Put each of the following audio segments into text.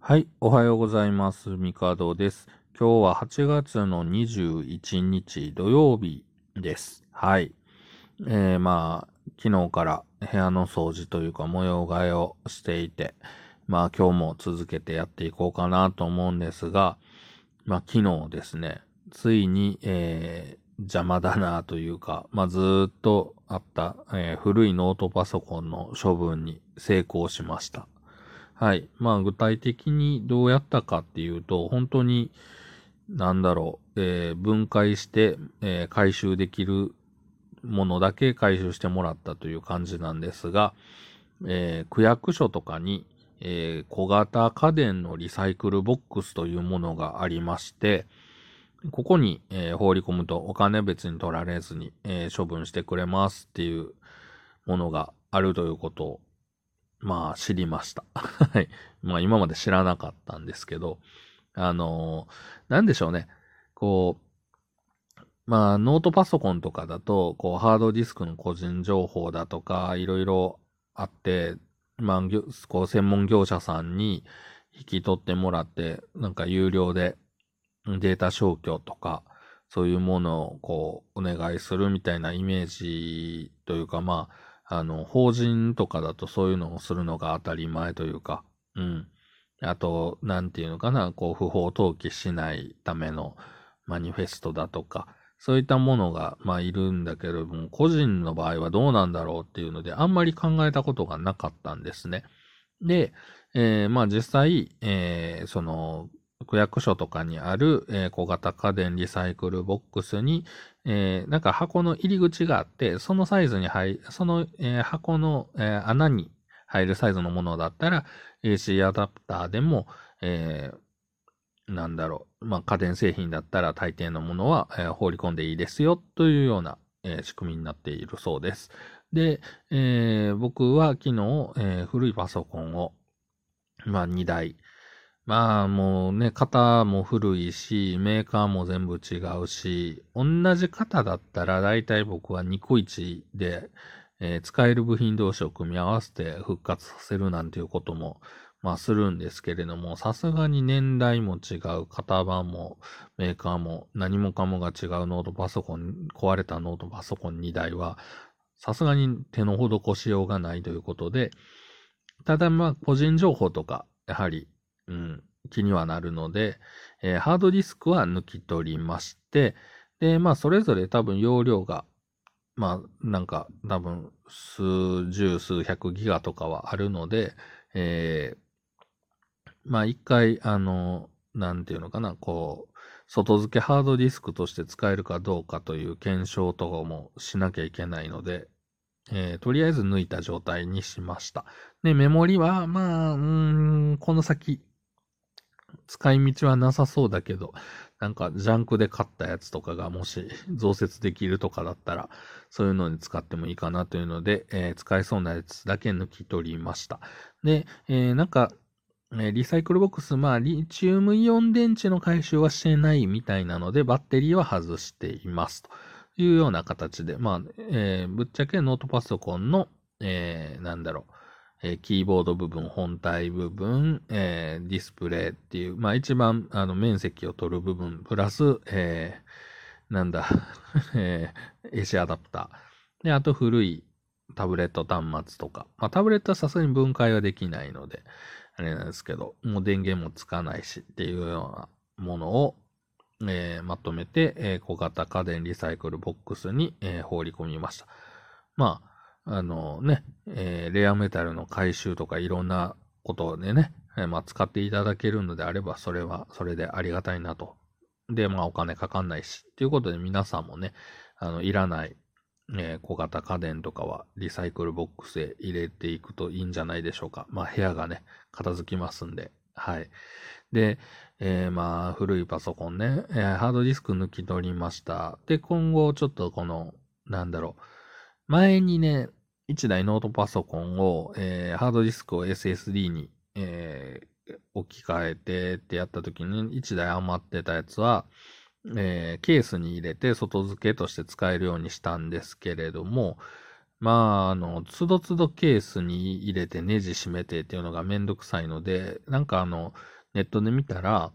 はい、おはようございます。ミカドです。今日は8月の21日土曜日です。はい。えー、まあ、昨日から部屋の掃除というか模様替えをしていて、まあ今日も続けてやっていこうかなと思うんですが、まあ昨日ですね、ついに、えー、邪魔だなというか、まあずっとあった、えー古いノートパソコンの処分に成功しました。はい。まあ具体的にどうやったかっていうと、本当に、なんだろう、えー分解して、えー回収できるものだけ回収してもらったという感じなんですが、えー区役所とかに、え小型家電のリサイクルボックスというものがありまして、ここに、え放り込むとお金別に取られずに、え処分してくれますっていうものがあるということを、まあ知りました。はい。まあ今まで知らなかったんですけど、あのーなんでしょうね。こう、まあノートパソコンとかだと、こうハードディスクの個人情報だとか、いろいろあって、まあ、こう専門業者さんに引き取ってもらって、なんか有料でデータ消去とか、そういうものをこうお願いするみたいなイメージというか、まあ、あの、法人とかだとそういうのをするのが当たり前というか、うん。あと、なんていうのかな、こう、不法投棄しないためのマニフェストだとか、そういったものが、まあ、いるんだけれども、個人の場合はどうなんだろうっていうので、あんまり考えたことがなかったんですね。で、えーまあ、実際、えーその、区役所とかにある、えー小型家電リサイクルボックスに、えーなんか箱の入り口があって、そのサイズに入、その、えー箱の、えー穴に入るサイズのものだったら、AC アダプターでも、えーなんだろう、まあ、家電製品だったら大抵のものは、えー放り込んでいいですよというような、えー仕組みになっているそうです。で、えー僕は昨日、えー古いパソコンを、まあ、2台、まあもうね、型も古いし、メーカーも全部違うし、同じ型だったら大体僕はニコイチで、えー使える部品同士を組み合わせて復活させるなんていうことも、まあするんですけれども、さすがに年代も違う、型番もメーカーも何もかもが違うノートパソコン、壊れたノートパソコン2台は、さすがに手の施しようがないということで、ただまあ個人情報とか、やはり、うん、気にはなるので、えーハードディスクは抜き取りまして、で、まあ、それぞれ多分容量が、まあ、なんか、多分、数十、数百ギガとかはあるので、えーまあ、一回、あの、なんていうのかな、こう、外付けハードディスクとして使えるかどうかという検証とかもしなきゃいけないので、えーとりあえず抜いた状態にしました。で、メモリは、まあ、うーん、この先、使い道はなさそうだけど、なんか、ジャンクで買ったやつとかがもし増設できるとかだったら、そういうのに使ってもいいかなというので、えー使えそうなやつだけ抜き取りました。で、えーなんか、えリサイクルボックス、まあ、リチウムイオン電池の回収はしてないみたいなので、バッテリーは外しています。というような形で、まあ、えーぶっちゃけノートパソコンの、えーなんだろう、えーキーボード部分、本体部分、えーディスプレイっていう、まあ一番あの面積を取る部分、プラス、えーなんだ、えー AC アダプター。で、あと古いタブレット端末とか。まあタブレットはさすがに分解はできないので、あれなんですけど、もう電源もつかないしっていうようなものを、えーまとめて、えー小型家電リサイクルボックスに、えー放り込みました。まあ、あのね、えーレアメタルの回収とかいろんなことでね、えーまあ、使っていただけるのであれば、それはそれでありがたいなと。で、まあ、お金かかんないし。ということで、皆さんもね、あの、いらない、えー小型家電とかはリサイクルボックスへ入れていくといいんじゃないでしょうか。まあ、部屋がね、片付きますんで。はい。で、えーまあ、古いパソコンね、えーハードディスク抜き取りました。で、今後ちょっとこの、なんだろう、前にね、1台ノートパソコンを、えーハードディスクを SSD に、えー置き換えてってやった時に1台余ってたやつは、えーケースに入れて外付けとして使えるようにしたんですけれども、まあ、あの、つどつどケースに入れてネジ締めてっていうのがめんどくさいので、なんかあの、ネットで見たら、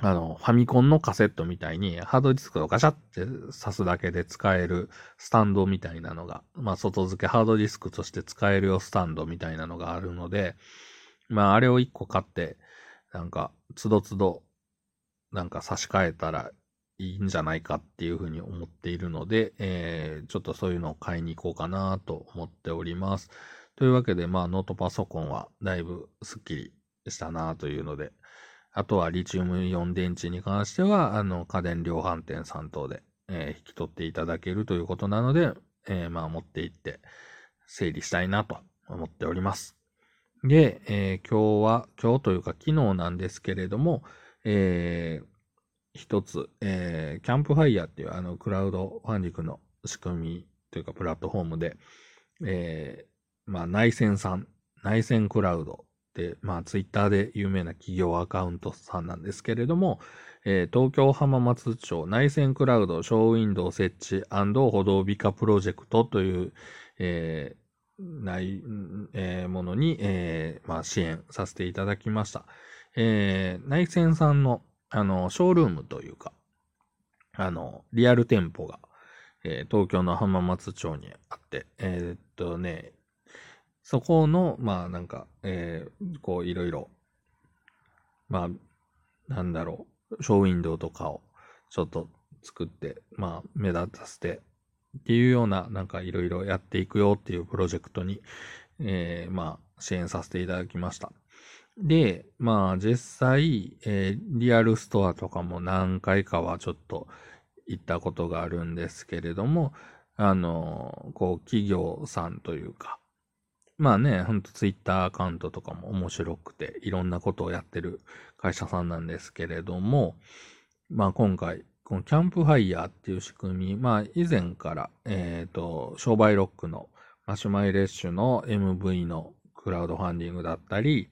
あの、ファミコンのカセットみたいにハードディスクをガチャって挿すだけで使えるスタンドみたいなのが、まあ外付けハードディスクとして使えるよスタンドみたいなのがあるので、まああれを一個買って、なんか、つどつど、なんか差し替えたらいいんじゃないかっていうふうに思っているので、えー、ちょっとそういうのを買いに行こうかなと思っております。というわけで、まあノートパソコンはだいぶスッキリしたなというので、あとはリチウムイオン電池に関しては、あの、家電量販店さん等で、えー、引き取っていただけるということなので、えー、まあ持って行って整理したいなと思っております。で、えー、今日は、今日というか昨日なんですけれども、えー、一つ、えー、キャンプファイヤーっていうあのクラウドファンディングの仕組みというかプラットフォームで、えー、まあ内線さん、内線クラウド、まあ、ツイッターで有名な企業アカウントさんなんですけれども、えー、東京浜松町内線クラウドショーウィンドウ設置歩道美化プロジェクトという、えー、ない、えー、ものに、えー、まあ、支援させていただきました。えー、内線さんの、あの、ショールームというか、あの、リアル店舗が、えー、東京の浜松町にあって、えー、っとね、そこの、まあなんか、えー、こういろいろ、まあ、なんだろう、ショーウィンドウとかをちょっと作って、まあ目立たせてっていうような、なんかいろいろやっていくよっていうプロジェクトに、えー、まあ支援させていただきました。で、まあ実際、えー、リアルストアとかも何回かはちょっと行ったことがあるんですけれども、あの、こう企業さんというか、まあね、ほんとツイッターアカウントとかも面白くて、いろんなことをやってる会社さんなんですけれども、まあ今回、このキャンプファイヤーっていう仕組み、まあ以前から、えっ、ー、と、商売ロックのマシュマイレッシュの MV のクラウドファンディングだったり、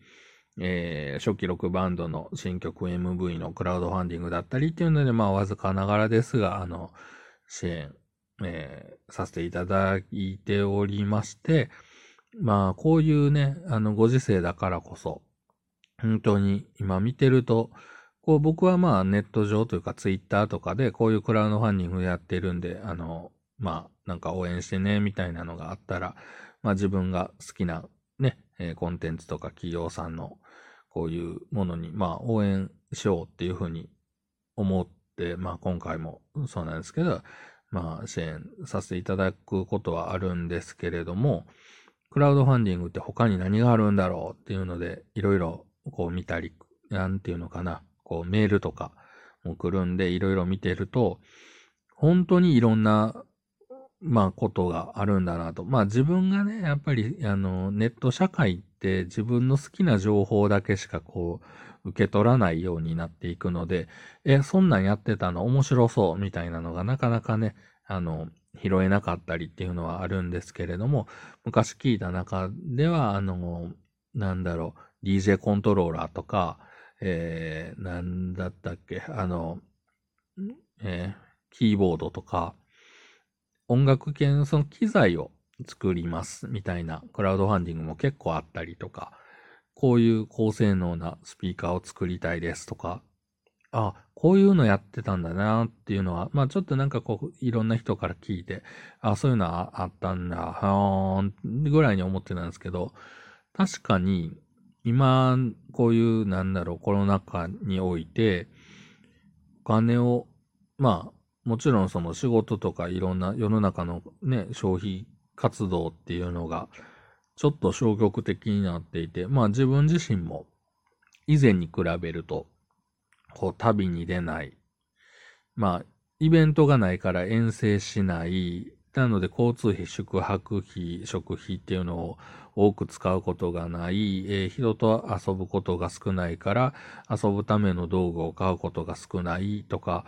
えー、初期ロックバンドの新曲 MV のクラウドファンディングだったりっていうので、まあわずかながらですが、あの、支援、えー、させていただいておりまして、まあ、こういうね、あの、ご時世だからこそ、本当に今見てると、こう僕はまあネット上というかツイッターとかでこういうクラウドファンディングやってるんで、あの、まあなんか応援してねみたいなのがあったら、まあ自分が好きなね、えー、コンテンツとか企業さんのこういうものにまあ応援しようっていうふうに思って、まあ今回もそうなんですけど、まあ支援させていただくことはあるんですけれども、クラウドファンディングって他に何があるんだろうっていうので、いろいろこう見たり、なんていうのかな、こうメールとかも来るんで、いろいろ見てると、本当にいろんな、まあ、ことがあるんだなと。まあ、自分がね、やっぱり、あの、ネット社会って自分の好きな情報だけしかこう、受け取らないようになっていくので、え、そんなんやってたの？面白そう。みたいなのがなかなかね、あの、拾えなかったりっていうのはあるんですけれども、昔聞いた中では、あの、なんだろう、DJ コントローラーとか、えー、なんだったっけ、あの、えー、キーボードとか、音楽系のその機材を作りますみたいなクラウドファンディングも結構あったりとか、こういう高性能なスピーカーを作りたいですとか、あ、こういうのやってたんだなっていうのは、まあちょっとなんかこう、いろんな人から聞いて、あ、そういうのはあったんだ、はーん、ぐらいに思ってたんですけど、確かに、今、こういう、なんだろう、コロナ禍において、お金を、まあ、もちろんその仕事とかいろんな世の中のね、消費活動っていうのが、ちょっと消極的になっていて、まあ自分自身も以前に比べるとこう、旅に出ない。まあ、イベントがないから遠征しない。なので、交通費、宿泊費、食費っていうのを多く使うことがない。えー、人と遊ぶことが少ないから、遊ぶための道具を買うことが少ないとか、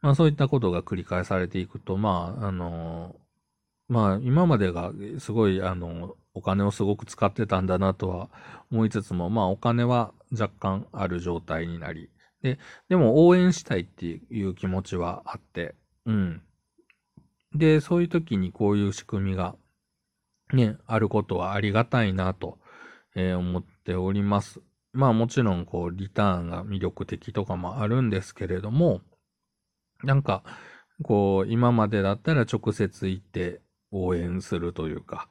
まあそういったことが繰り返されていくと、まあ、あのー、まあ今までがすごい、あの、お金をすごく使ってたんだなとは思いつつも、まあお金は若干ある状態になり、で、でも応援したいっていう気持ちはあって、うん。で、そういう時にこういう仕組みがね、あることはありがたいなと、えー、思っております。まあもちろん、こう、リターンが魅力的とかもあるんですけれども、なんか、こう、今までだったら直接行って応援するというか、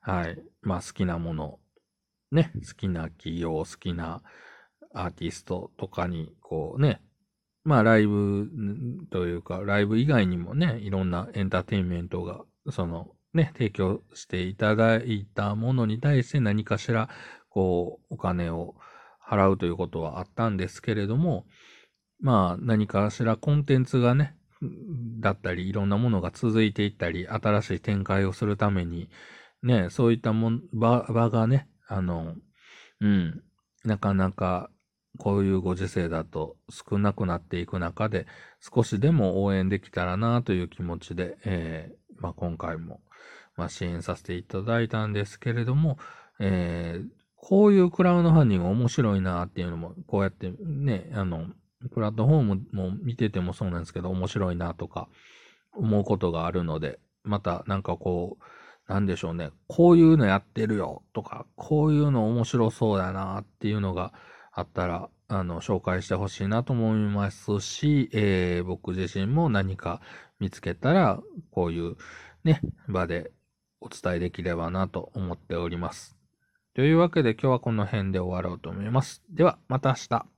はい。まあ好きなもの、ね、好きな企業、好きなアーティストとかに、こうね、まあライブというか、ライブ以外にもね、いろんなエンターテインメントが、そのね、提供していただいたものに対して何かしら、こう、お金を払うということはあったんですけれども、まあ何かしらコンテンツがね、だったり、いろんなものが続いていったり、新しい展開をするために、ね、そういったもん、場、場がね、あの、うん、なかなかこういうご時世だと少なくなっていく中で、少しでも応援できたらなという気持ちで、えー、まあ、今回も、まあ、支援させていただいたんですけれども、えー、こういうクラウドファンディング面白いなっていうのも、こうやってね、あの、プラットフォームも見ててもそうなんですけど、面白いなとか思うことがあるので、またなんかこう、なんでしょうね、こういうのやってるよとか、こういうの面白そうだなっていうのがあったら、あの、紹介してほしいなと思いますし、えー、僕自身も何か見つけたら、こういうね、場でお伝えできればなと思っております。というわけで今日はこの辺で終わろうと思います。では、また明日。